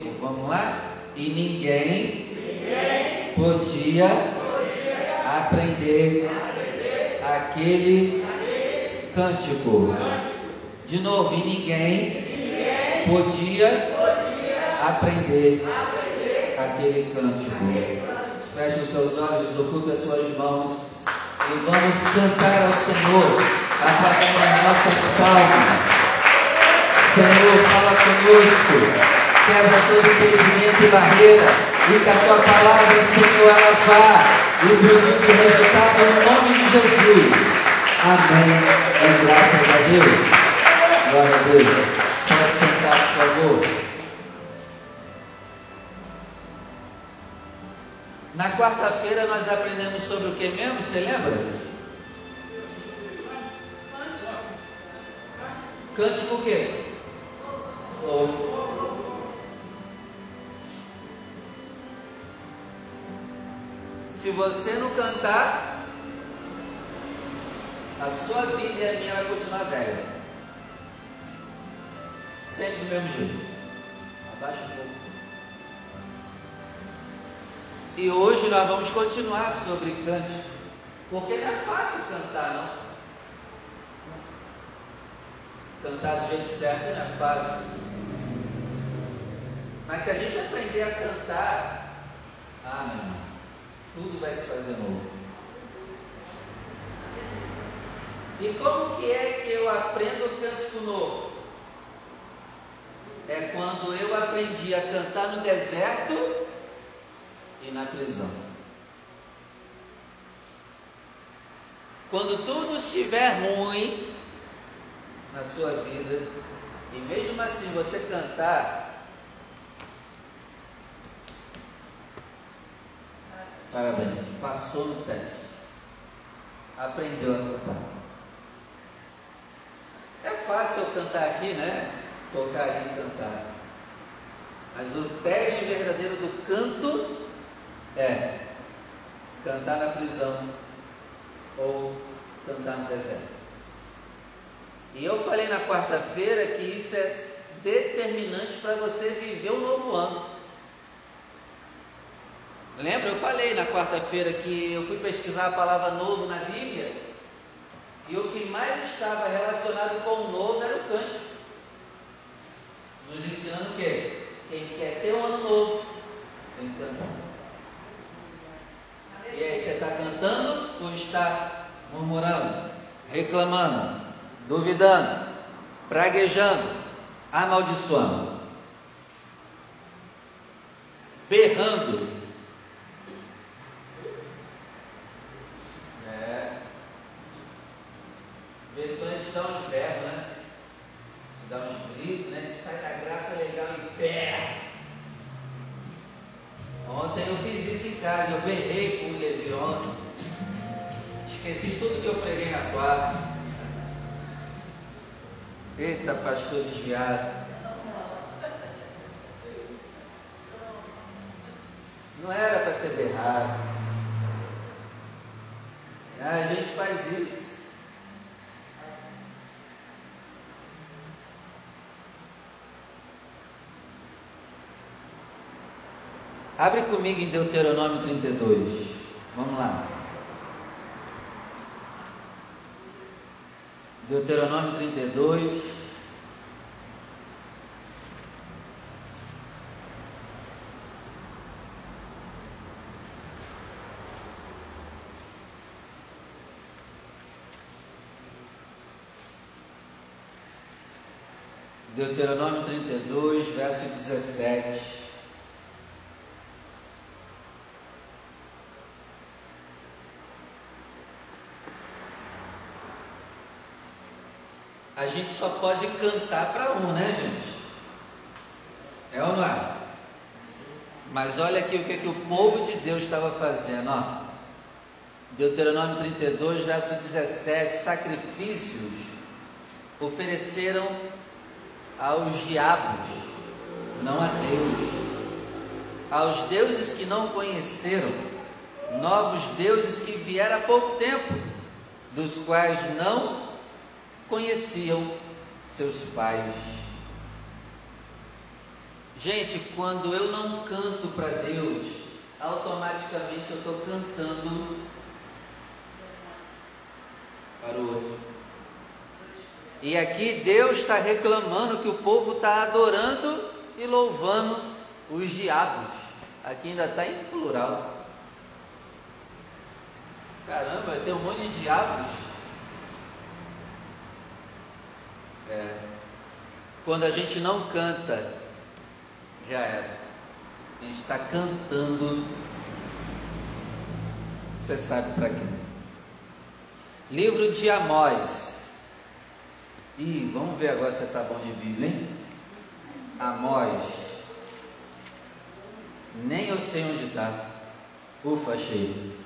Vamos lá? E ninguém, ninguém podia, podia aprender, aprender aquele, aquele cântico. cântico. De novo, e ninguém, ninguém podia, podia aprender, aprender aquele cântico. Feche os seus olhos, desocupe as suas mãos e vamos cantar ao Senhor apagando as nossas palmas. Senhor, fala conosco quebra todo impedimento e barreira, e que a tua palavra, Senhor, ela vá e produza o resultado no nome de Jesus. Amém. E graças a Deus. Glória a Deus. Pode sentar, por favor. Na quarta-feira nós aprendemos sobre o que mesmo? Você lembra? Cântico o quê? Ovo. Se você não cantar, a sua vida e a minha vai continuar velha. Sempre do mesmo jeito. Abaixa um pouco. E hoje nós vamos continuar sobre cântico. Porque não é fácil cantar, não. Cantar do jeito certo não é fácil. Mas se a gente aprender a cantar, ah, meu irmão, tudo vai se fazer novo. E como que é que eu aprendo cântico novo? É quando eu aprendi a cantar no deserto e na prisão. Quando tudo estiver ruim na sua vida, e mesmo assim você cantar, Parabéns, passou no teste. Aprendeu a cantar. É fácil eu cantar aqui, né? Tocar aqui e cantar. Mas o teste verdadeiro do canto é cantar na prisão ou cantar no deserto. E eu falei na quarta-feira que isso é determinante para você viver o novo ano. Lembra? Eu falei na quarta-feira que eu fui pesquisar a palavra novo na Bíblia e o que mais estava relacionado com o novo era o cântico. Nos ensinando o quê? Quem quer ter um ano novo tem que cantar. E aí, você está cantando ou está murmurando, reclamando, duvidando, praguejando, amaldiçoando, berrando, De vez quando a gente dá uns berros, né? A gente dá uns gritos, né? Gente sai da graça legal e berra. Ontem eu fiz isso em casa, eu berrei com o Levi ontem. Esqueci tudo que eu preguei na quarta. Eita, pastor desviado. Não era para ter berrado. Ah, a gente faz isso. Abre comigo em Deuteronômio 32. Vamos lá. Deuteronômio 32. Deuteronômio 32, verso 17. a gente só pode cantar para um, né, gente? É ou não é? Mas olha aqui o que, que o povo de Deus estava fazendo, ó. Deuteronômio 32, verso 17: sacrifícios ofereceram aos diabos, não a Deus, aos deuses que não conheceram, novos deuses que vieram há pouco tempo, dos quais não conheciam seus pais. Gente, quando eu não canto para Deus, automaticamente eu estou cantando para o outro. E aqui Deus está reclamando que o povo está adorando e louvando os diabos. Aqui ainda está em plural. Caramba, tem um monte de diabos. É. Quando a gente não canta, já era. A gente está cantando. Você sabe para quê? Livro de Amós. Ih, vamos ver agora se está bom de Bíblia, hein? Amós. Nem eu sei onde está. Ufa, achei.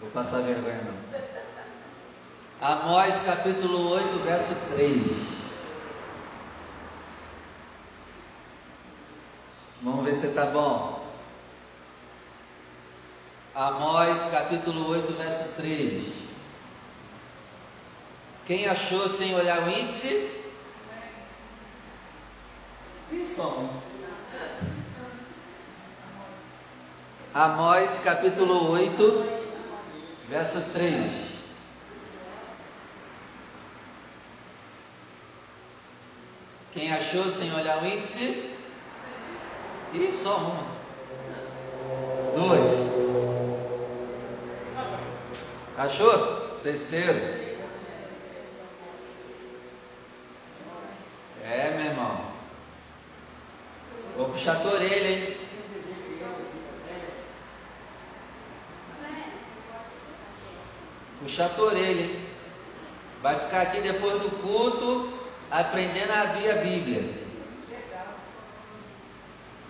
Vou passar vergonha não. Amós capítulo 8, verso 3. Vamos ver se está bom. Amós capítulo 8, verso 3. Quem achou sem olhar o índice? Isso, Amós capítulo 8, verso 3. Quem achou sem olhar o índice? E só uma. Dois. Achou? Terceiro. É, meu irmão. Vou puxar a orelha, hein? Puxar a orelha, hein? Vai ficar aqui depois do culto aprendendo a abrir a Bíblia.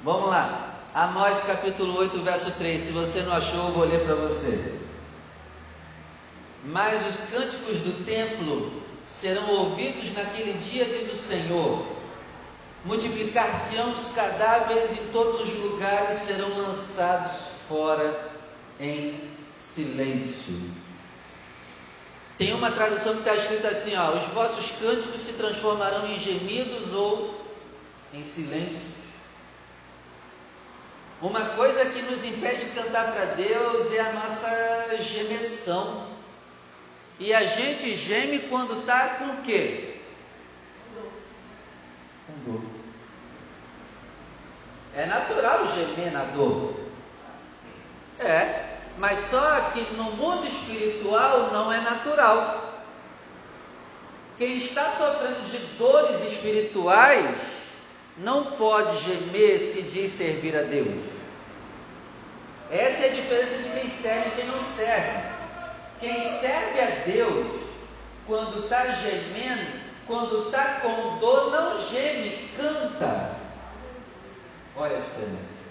Vamos lá. Amós capítulo 8, verso 3. Se você não achou, eu vou ler para você. Mas os cânticos do templo serão ouvidos naquele dia, diz o Senhor. Multiplicar-se-ão os cadáveres em todos os lugares serão lançados fora em silêncio. Tem uma tradução que está escrita assim: ó, os vossos cânticos se transformarão em gemidos ou em silêncio. Uma coisa que nos impede de cantar para Deus é a nossa gemessão. E a gente geme quando está com o quê? Com dor. É natural gemer na dor. É, mas só que no mundo espiritual não é natural. Quem está sofrendo de dores espirituais não pode gemer se diz servir a Deus. Essa é a diferença de quem serve e quem não serve. Quem serve a Deus, quando está gemendo, quando está com dor, não geme, canta. Olha a diferença.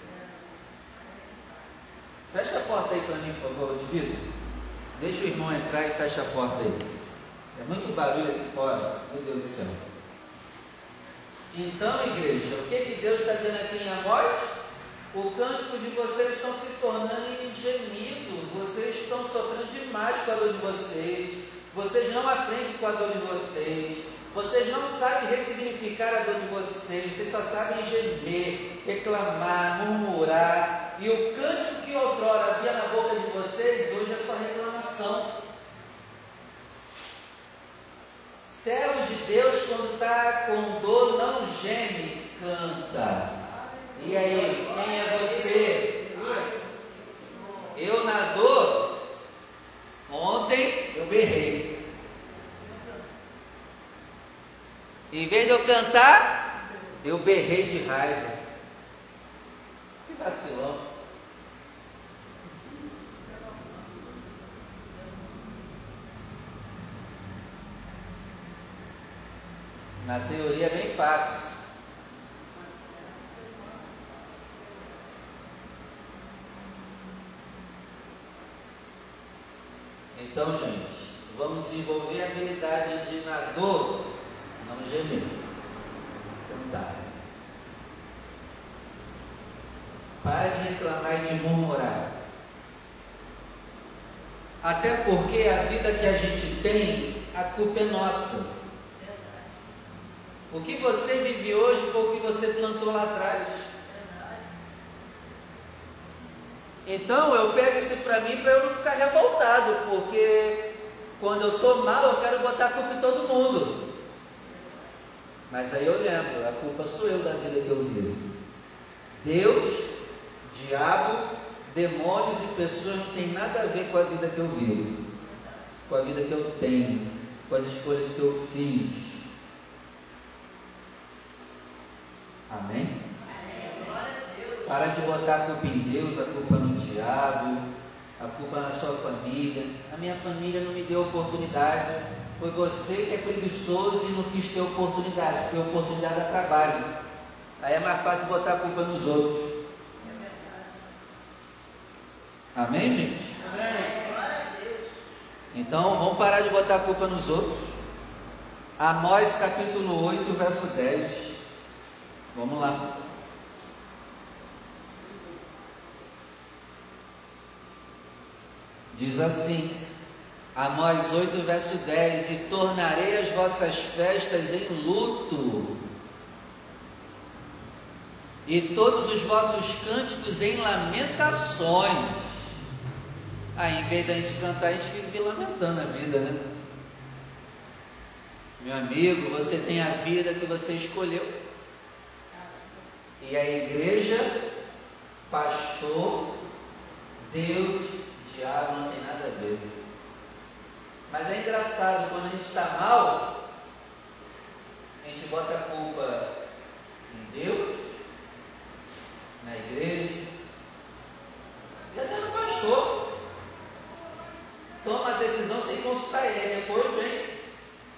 Fecha a porta aí para mim, por favor, divido. Deixa o irmão entrar e fecha a porta aí. É muito barulho aqui fora, meu Deus do céu. Então, igreja, o que, que Deus está dizendo aqui em Amós? O cântico de vocês estão se tornando em gemido, vocês estão sofrendo demais com a dor de vocês, vocês não aprendem com a dor de vocês, vocês não sabem ressignificar a dor de vocês, vocês só sabem gemer, reclamar, murmurar, e o cântico que outrora havia na boca de vocês, hoje é só reclamação. Servos de Deus, quando está com dor, não geme, canta. E aí, quem é você? Eu na dor, ontem eu berrei. Em vez de eu cantar, eu berrei de raiva. Que vacilão. Na teoria é bem fácil. Então, gente, vamos desenvolver a habilidade de, na dor, não gemer, cantar. Pare de reclamar e de murmurar. Até porque a vida que a gente tem, a culpa é nossa. O que você vive hoje foi o que você plantou lá atrás. Então eu pego isso para mim para eu não ficar revoltado, porque quando eu estou mal eu quero botar a culpa em todo mundo. Mas aí eu lembro, a culpa sou eu da vida que eu vivo. Deus, diabo, demônios e pessoas não tem nada a ver com a vida que eu vivo, com a vida que eu tenho, com as escolhas que eu fiz. Amém? Para de botar a culpa em Deus, a culpa no diabo, a culpa na sua família. A minha família não me deu oportunidade. Foi você que é preguiçoso e não quis ter oportunidade, porque oportunidade é trabalho. Aí é mais fácil botar a culpa nos outros. Amém, gente? Então vamos parar de botar a culpa nos outros. Amós capítulo 8, verso 10. Vamos lá. Diz assim, Amós 8, verso 10: E tornarei as vossas festas em luto, e todos os vossos cânticos em lamentações. Aí, em vez da gente cantar, a gente vive lamentando a vida, né? Meu amigo, você tem a vida que você escolheu. E a igreja, pastor, Deus diabo não tem nada a ver. Mas é engraçado, quando a gente está mal, a gente bota a culpa em Deus, na igreja, e até no pastor. Toma a decisão sem consultar ele, depois vem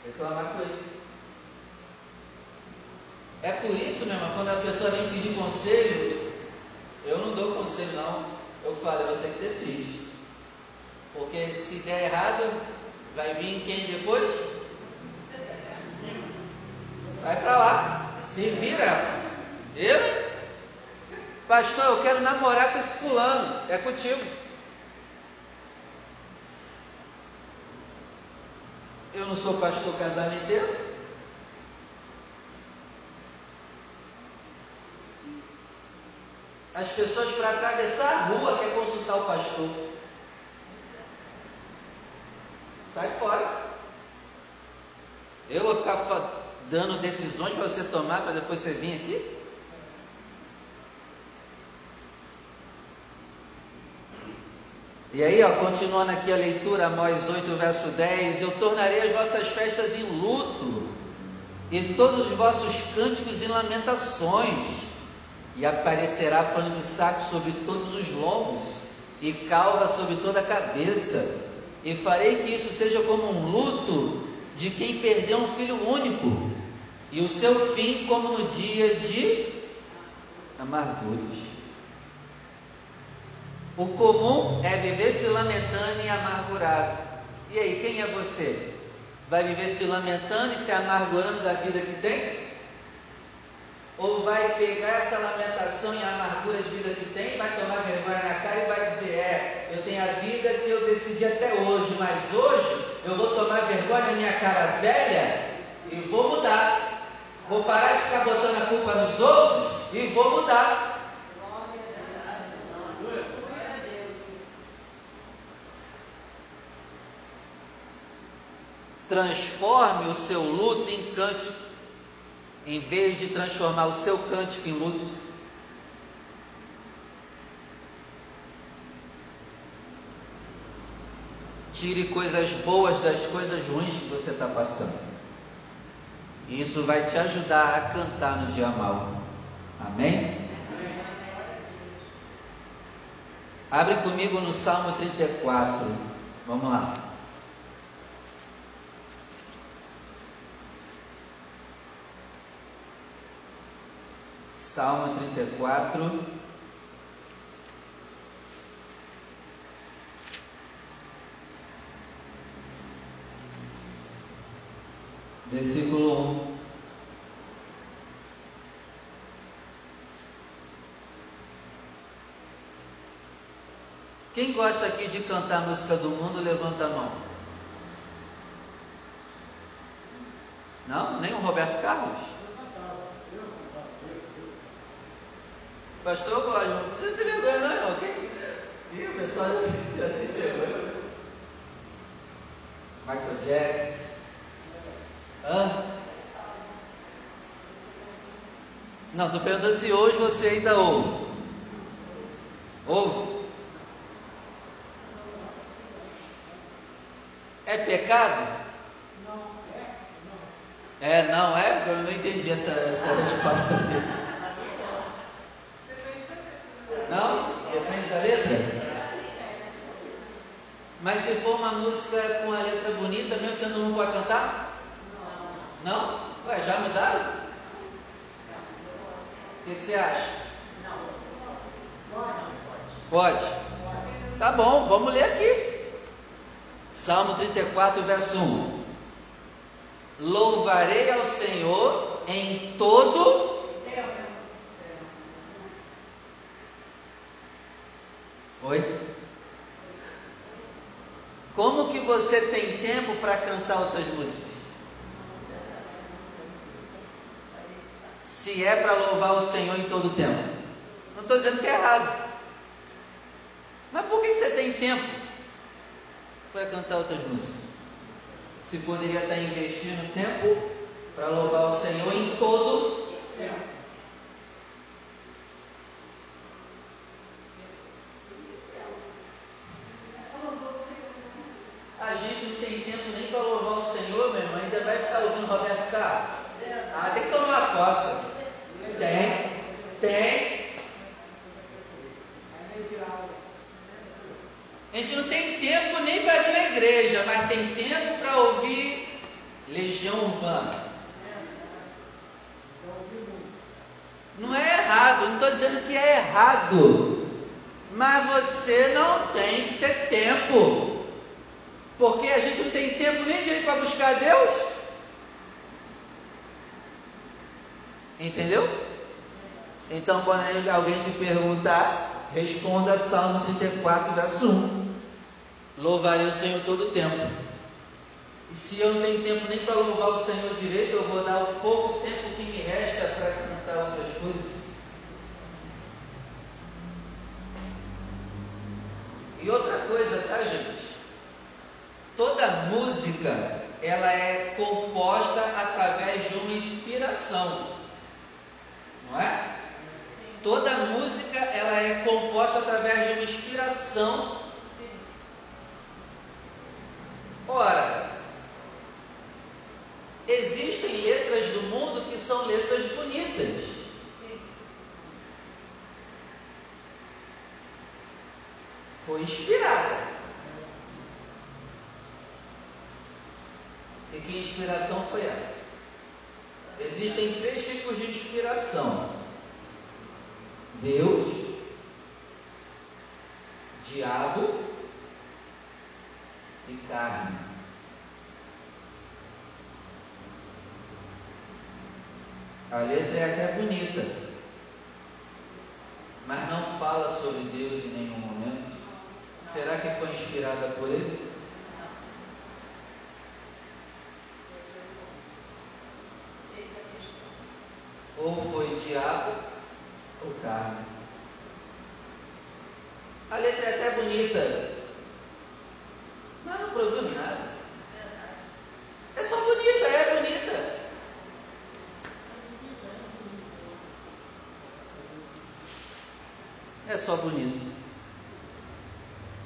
reclamar com ele. É por isso, meu irmão, quando a pessoa vem pedir conselho, eu não dou conselho não. Eu falo, é você que decide. Porque se der errado, vai vir quem depois? Sai para lá, se vira. Eu? Pastor, eu quero namorar com esse fulano. É contigo. Eu não sou pastor casamenteiro. As pessoas para atravessar a rua quer consultar o pastor. Sai fora. Eu vou ficar dando decisões para você tomar para depois você vir aqui? E aí, ó, continuando aqui a leitura, Amós 8, verso 10: Eu tornarei as vossas festas em luto, e todos os vossos cânticos em lamentações, e aparecerá pano de saco sobre todos os lombos, e calva sobre toda a cabeça, e farei que isso seja como um luto de quem perdeu um filho único, e o seu fim como no dia de amarguras. O comum é viver se lamentando e amargurado. E aí, quem é você? Vai viver se lamentando e se amargurando da vida que tem? Ou vai pegar essa lamentação e amargura de vida que tem, vai tomar vergonha na cara e vai dizer: É, eu tenho a vida que eu decidi até hoje, mas hoje eu vou tomar vergonha na minha cara velha e vou mudar. Vou parar de ficar botando a culpa nos outros e vou mudar. Transforme o seu luto em cântico em vez de transformar o seu cântico em luto, tire coisas boas das coisas ruins que você está passando. E isso vai te ajudar a cantar no dia mal. Amém? Abre comigo no Salmo 34. Vamos lá. Salmo 34. versículo 1. Quem gosta aqui de cantar a música do mundo, levanta a mão. Não? Nem o Roberto Carlos? Pastor, eu gosto. Não precisa ter vergonha, não, irmão. Quem? Ih, o pessoal já se assim vergonha. Michael Jackson. Não, estou perguntando se hoje você ainda ouve. Ouve? É pecado? É, não é? Eu não entendi essa, essa resposta dele. Não? Depende da letra? Mas se for uma música com a letra bonita, mesmo você não pode cantar? Não? Ué, já mudaram? O que, que você acha? Pode? Tá bom, vamos ler aqui. Salmo 34, verso 1. Louvarei ao Senhor em todo Oi? Como que você tem tempo para cantar outras músicas? Se é para louvar o Senhor em todo o tempo. Não estou dizendo que é errado. Mas por que você tem tempo para cantar outras músicas? se poderia estar investindo tempo para louvar o Senhor em todo tempo. A gente não tem tempo nem para louvar o Senhor, meu irmão, ainda vai ficar ouvindo Roberto Carlos. Ah, tem que tomar a coça. Tem, tem. A gente não tem tempo nem para vir na igreja, mas tem tempo para ouvir Legião Urbana. Não é errado, não estou dizendo que é errado, mas você não tem que ter tempo, porque a gente não tem tempo nem de ir para buscar Deus. Entendeu? Então, quando alguém te perguntar, responda Salmo 34, verso 1. Louvarei o Senhor todo o tempo. E se eu não tenho tempo nem para louvar o Senhor direito, eu vou dar o pouco tempo que me resta para cantar outras coisas. E outra coisa, tá, gente? Toda música ela é composta através de uma inspiração, não é? Toda música ela é composta através de uma inspiração Ora, existem letras do mundo que são letras bonitas. Foi inspirada. E que inspiração foi essa? Existem três tipos de inspiração: Deus, diabo e carne. A letra é até bonita, mas não fala sobre Deus em nenhum momento. Será que foi inspirada por ele? Ou foi diabo ou carne? A letra é até bonita, mas não produz nada. É só bonita, é bonita. É só bonita.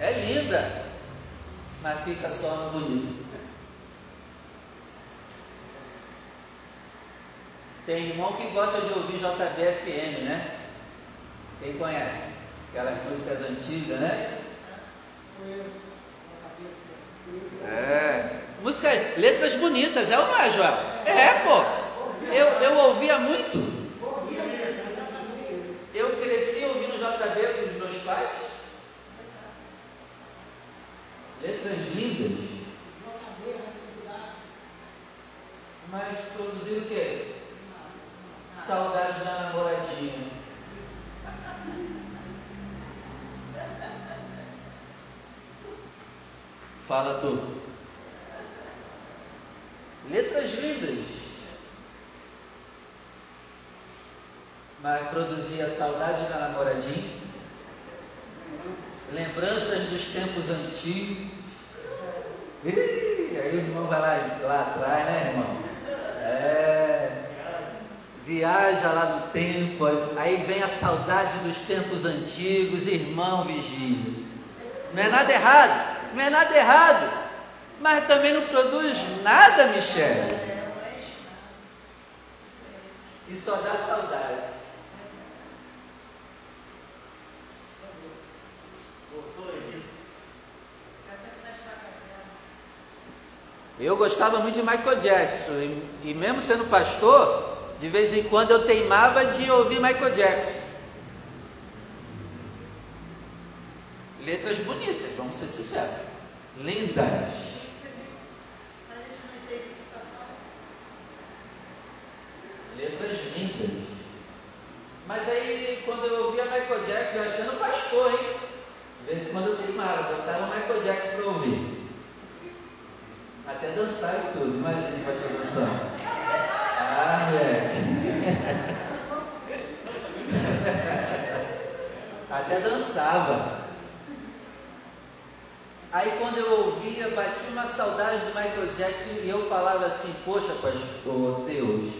É linda, mas fica só no bonito. Tem irmão que gosta de ouvir JBFM, né? Quem conhece? Aquelas músicas antigas, né? É. Letras bonitas, é ou não é, Joel? É, pô. Eu, eu ouvia muito. Eu cresci ouvindo JB com os meus pais. Letras lindas. Mas produziram o quê? Saudade da namoradinha. Fala tu. Letras lindas. mas produzia saudade da namoradinha, lembranças dos tempos antigos. Ih, aí o irmão vai lá, lá atrás, né, irmão? É, viaja lá no tempo, aí vem a saudade dos tempos antigos, irmão vigília. Não é nada errado, não é nada errado, mas também não produz nada, Michele. E só dá saudade. Eu gostava muito de Michael Jackson, e, e, mesmo sendo pastor, de vez em quando eu teimava de ouvir Michael Jackson. Letras bonitas, vamos ser sinceros. Lindas. Letras lindas. Mas aí, quando eu ouvia Michael Jackson, achando pastor, hein? De vez em quando eu teimava, botava Michael Jackson para ouvir. Até dançar e tudo, imagine pastor dançando. Ah, moleque. Até dançava. Aí quando eu ouvia, batia uma saudade do Michael Jackson e eu falava assim, poxa pastor Deus,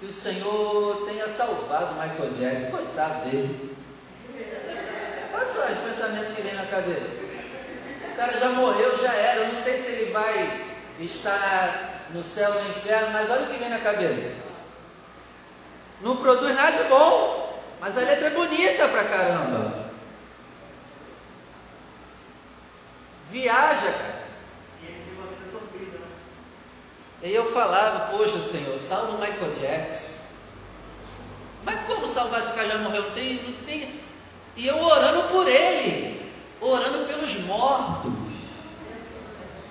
que o Senhor tenha salvado o Michael Jackson, coitado dele. Olha só os pensamentos que vem na cabeça cara já morreu, já era. Eu não sei se ele vai estar no céu ou no inferno, mas olha o que vem na cabeça. Não produz nada de bom, mas a letra é bonita pra caramba. Viaja, cara. E eu falava, poxa Senhor, salva o Michael Jackson. Mas como salvar esse cara já morreu? Não tem, não tem. E eu orando por ele orando pelos mortos.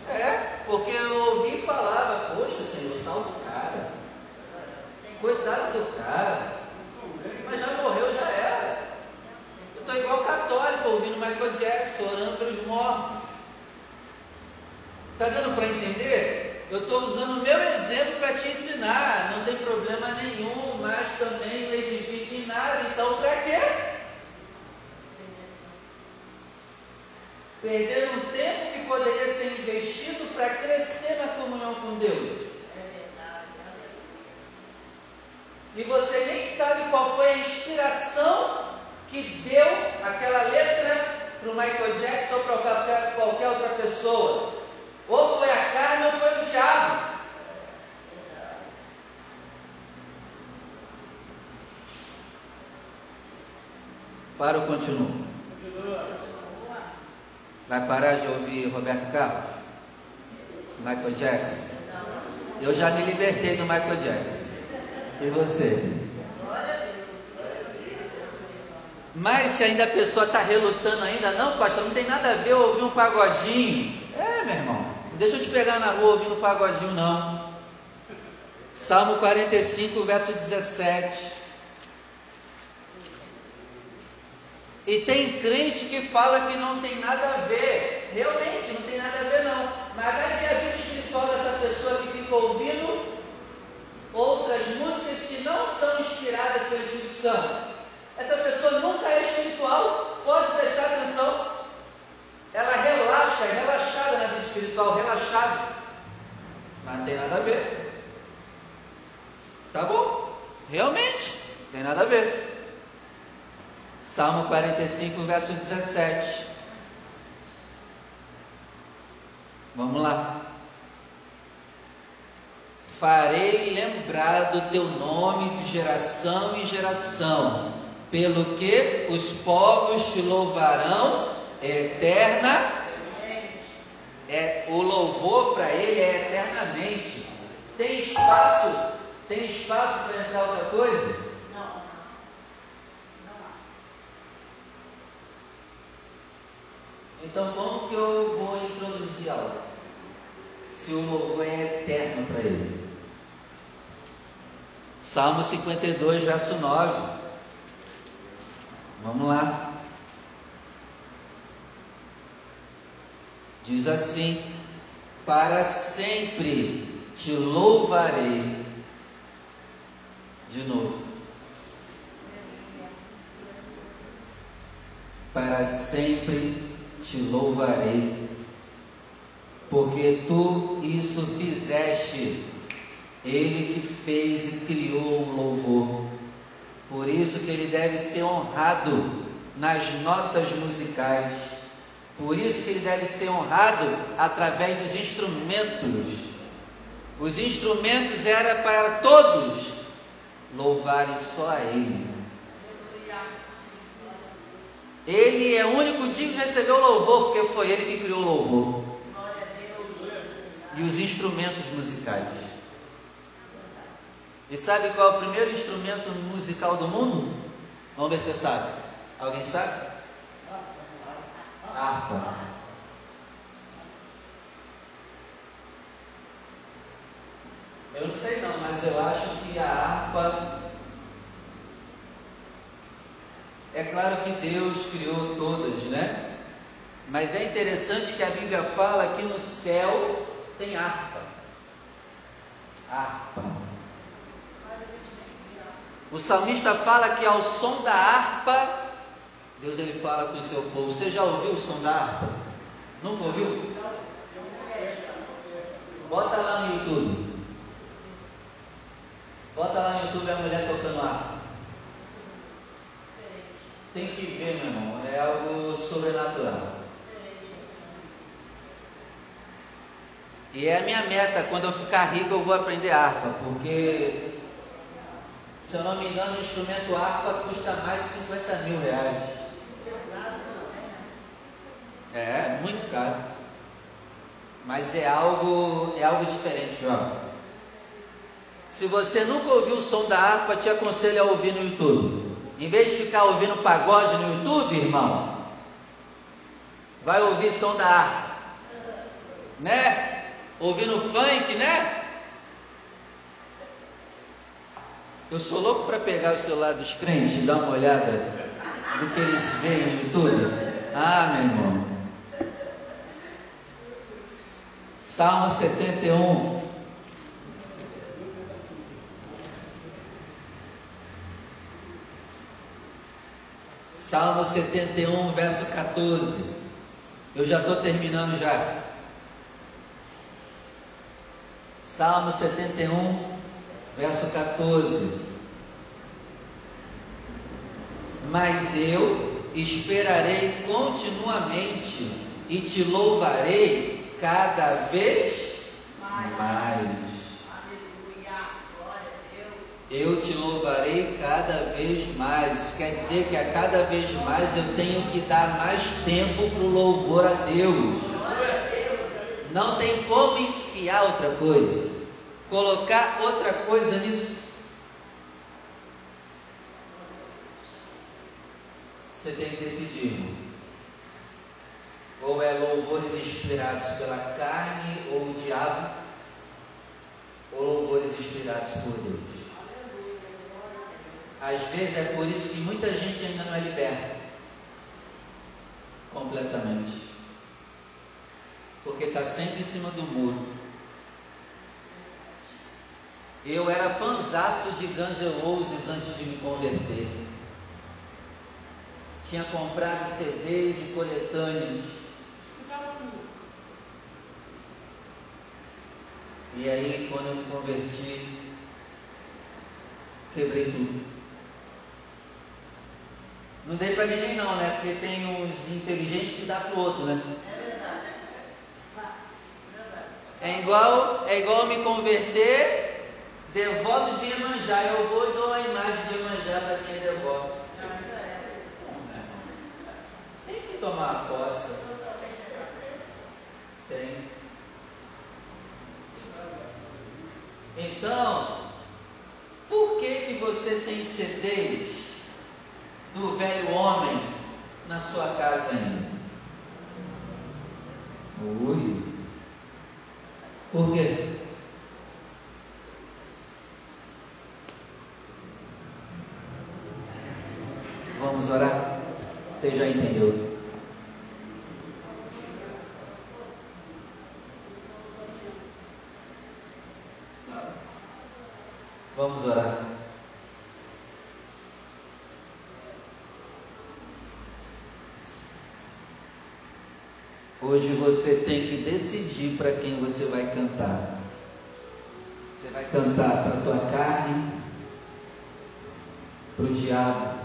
É, porque eu ouvi e falava, poxa Senhor, salva o cara. Coitado do cara. Mas já morreu, já era. Eu estou igual católico, ouvindo Michael Jackson, orando pelos mortos. Está dando para entender? Eu estou usando o meu exemplo para te ensinar. Não tem problema nenhum, mas também não edifica em nada. Então, para quê? Perder um tempo que poderia ser investido para crescer na comunhão com Deus. E você nem sabe qual foi a inspiração que deu aquela letra para o Michael Jackson ou para qualquer, qualquer outra pessoa. Ou foi a carne ou foi o diabo. Para o continuo. Vai parar de ouvir Roberto Carlos? Michael Jackson? Eu já me libertei do Michael Jackson. E você? Mas se ainda a pessoa está relutando ainda, não, pastor, não tem nada a ver ouvir um pagodinho. É, meu irmão, deixa eu te pegar na rua ouvindo pagodinho, não. Salmo 45, verso 17. E tem crente que fala que não tem nada a ver. Realmente, não tem nada a ver não. Mas vai ver a vida espiritual dessa pessoa que fica ouvindo outras músicas que não são inspiradas pelo Espírito Santo. Essa pessoa nunca é espiritual, pode prestar atenção. Ela relaxa, é relaxada na vida espiritual, relaxada. Mas não tem nada a ver. Tá bom? Realmente, não tem nada a ver. Salmo 45, verso 17. Vamos lá. Farei lembrar do teu nome de geração em geração, pelo que os povos te louvarão eterna. É, o louvor para ele é eternamente. Tem espaço? Tem espaço para entrar outra coisa? Então, como que eu vou introduzir algo? Se o louvor é eterno para ele. Salmo 52, verso 9. Vamos lá. Diz assim: Para sempre te louvarei, De novo. Para sempre te louvarei, porque tu isso fizeste. Ele que fez e criou o louvor. Por isso que ele deve ser honrado nas notas musicais. Por isso que ele deve ser honrado através dos instrumentos. Os instrumentos era para todos louvarem só a ele. Ele é o único digno de receber o louvor, porque foi ele que criou o louvor. E os instrumentos musicais. E sabe qual é o primeiro instrumento musical do mundo? Vamos ver se você sabe. Alguém sabe? Harpa. Eu não sei não, mas eu acho que a harpa É claro que Deus criou todas, né? Mas é interessante que a Bíblia fala que no céu tem harpa. Harpa. O salmista fala que ao som da harpa, Deus ele fala com o seu povo. Você já ouviu o som da harpa? Nunca ouviu? Bota lá no YouTube. Bota lá no YouTube a mulher tocando harpa. Tem que ver, meu irmão, é algo sobrenatural. E é a minha meta, quando eu ficar rico eu vou aprender harpa, porque se eu não me engano o instrumento harpa custa mais de 50 mil reais. É, muito caro. Mas é algo, é algo diferente, João. Se você nunca ouviu o som da harpa, te aconselho a ouvir no YouTube. Em vez de ficar ouvindo pagode no YouTube, irmão, vai ouvir som da harpa, né? Ouvindo funk, né? Eu sou louco para pegar o celular dos crentes e dar uma olhada no que eles veem no YouTube. Ah, meu irmão. Salmo 71. Salmo 71, verso 14. Eu já estou terminando já. Salmo 71, verso 14. Mas eu esperarei continuamente e te louvarei cada vez mais. eu te louvarei cada vez mais. Quer dizer que a cada vez mais eu tenho que dar mais tempo para o louvor a Deus. Não tem como enfiar outra coisa, colocar outra coisa nisso. Você tem que decidir. Ou é louvores inspirados pela carne ou o diabo, ou louvores inspirados por Deus. Às vezes é por isso que muita gente ainda não é liberta completamente. Porque está sempre em cima do muro. Eu era fanzaço de Guns N' Roses antes de me converter. Tinha comprado CDs e coletâneos. E aí, quando eu me converti, quebrei tudo. Não dei para ninguém não, né? Porque tem uns inteligentes que dá para o outro, né? É igual, é igual me converter, devoto de Iemanjá. Eu vou e dou uma imagem de Iemanjá para quem é devoto. Tem que tomar a posse. Tem. Então, por que que você tem CDs do velho homem na sua casa ainda? Ui. Por quê? Vamos orar? Você já entendeu? Vamos orar. Hoje você tem que decidir para quem você vai cantar. Você vai cantar para a tua carne, para o diabo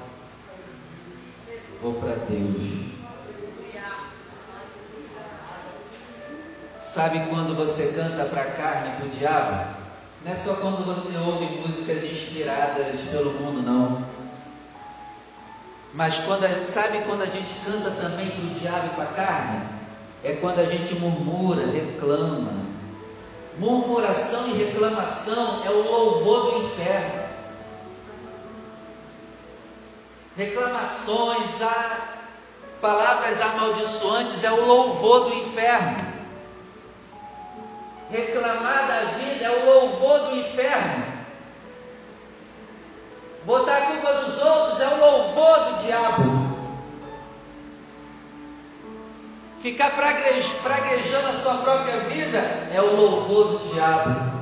ou para Deus? Sabe quando você canta para a carne e para o diabo? Não é só quando você ouve músicas inspiradas pelo mundo, não. Mas quando, sabe quando a gente canta também para o diabo e para a carne? É quando a gente murmura, reclama. Murmuração e reclamação é o louvor do inferno. Reclamações, palavras amaldiçoantes é o louvor do inferno. Reclamar da vida é o louvor do inferno. Botar a culpa dos outros é o louvor do diabo. Ficar praguejando a sua própria vida é o louvor do diabo.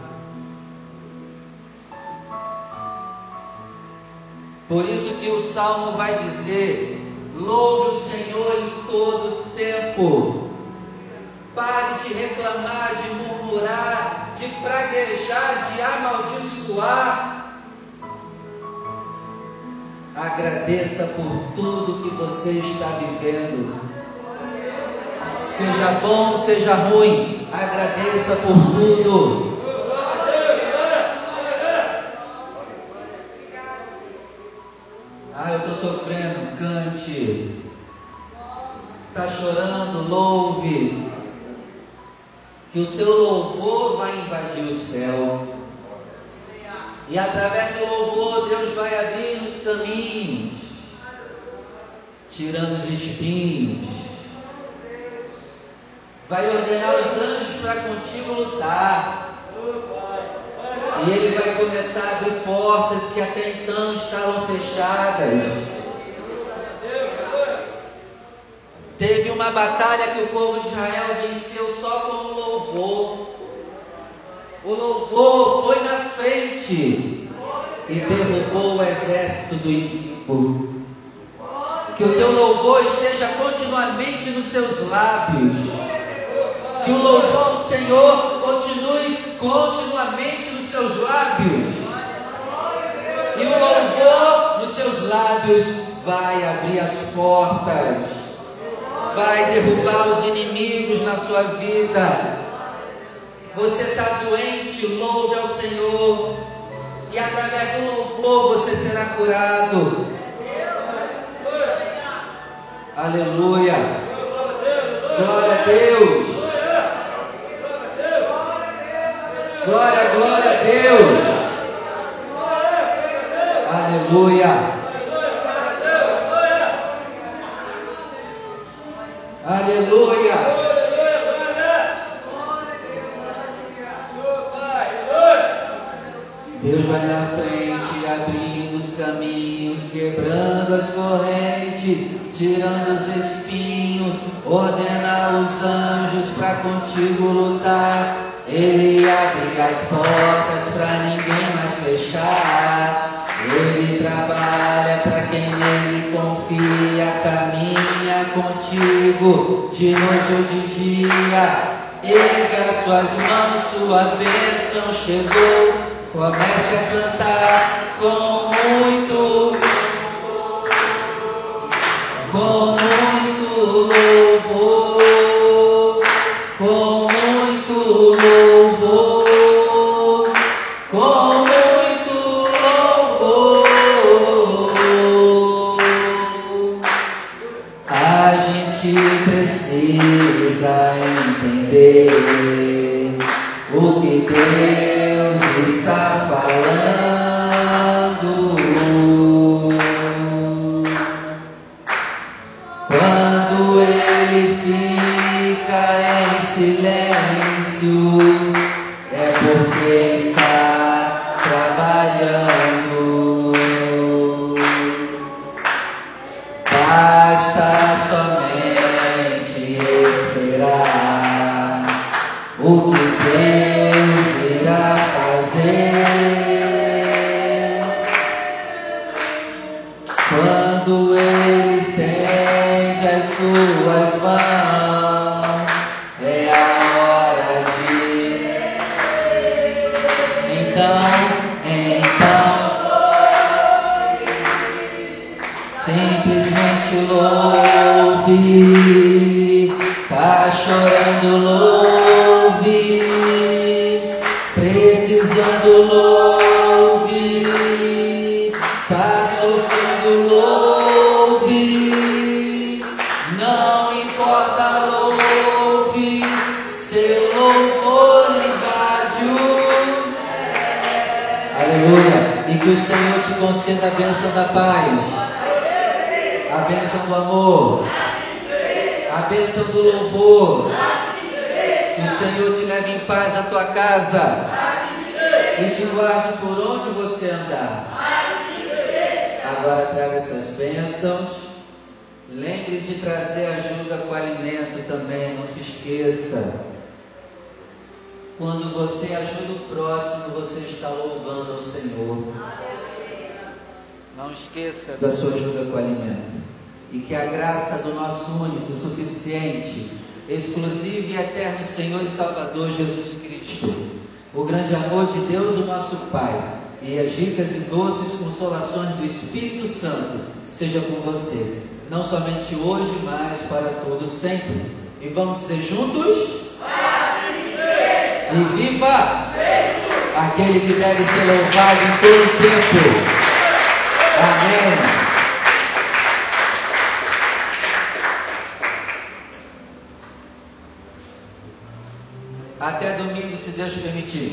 Por isso que o salmo vai dizer: louve o Senhor em todo tempo. Pare de reclamar, de murmurar, de praguejar, de amaldiçoar. Agradeça por tudo que você está vivendo. Seja bom, seja ruim, agradeça por tudo. Ah, eu estou sofrendo, cante. Está chorando, louve que o teu louvor vai invadir o céu. E através do louvor, Deus vai abrir os caminhos, tirando os espinhos. Vai ordenar os anjos para contigo lutar. E Ele vai começar a abrir portas que até então estavam fechadas. Teve uma batalha que o povo de Israel venceu só com o louvor. O louvor foi na frente e derrubou o exército do inimigo. Que o teu louvor esteja continuamente nos seus lábios. Que o louvor do Senhor continue continuamente nos seus lábios. E o louvor nos seus lábios vai abrir as portas vai derrubar os inimigos na sua vida. Você está doente, louve ao Senhor. E através do louvor você será curado. Aleluia. Glória a Deus. Glória, glória a Deus. Aleluia. Aleluia. Deus vai na frente, abrindo os caminhos, quebrando as correntes, tirando os espinhos, ordena os anjos para contigo lutar. Ele abre as portas para ninguém mais fechar. Ele trabalha para quem nele confia, caminha contigo de noite ou de dia. Erga suas mãos, sua bênção chegou. Comece a cantar com muito, com muito louvor, precisa entender o que Deus está falando. Quando ele fica em silêncio, é porque está trabalhando. Senhor te leve em paz à tua casa e te guarde por onde você andar. Agora traga essas bênçãos. Lembre de trazer ajuda com alimento também, não se esqueça. Quando você ajuda o próximo, você está louvando ao Senhor. Não esqueça da sua ajuda com alimento. E que a graça do nosso único, suficiente, exclusivo e eterno Senhor e Salvador Jesus Cristo, o grande amor de Deus, o nosso Pai, e as ricas e doces consolações do Espírito Santo seja com você, não somente hoje, mas para todos sempre. E vamos dizer juntos? E viva aquele que deve ser louvado em todo o tempo. Amém. Até domingo, se Deus permitir.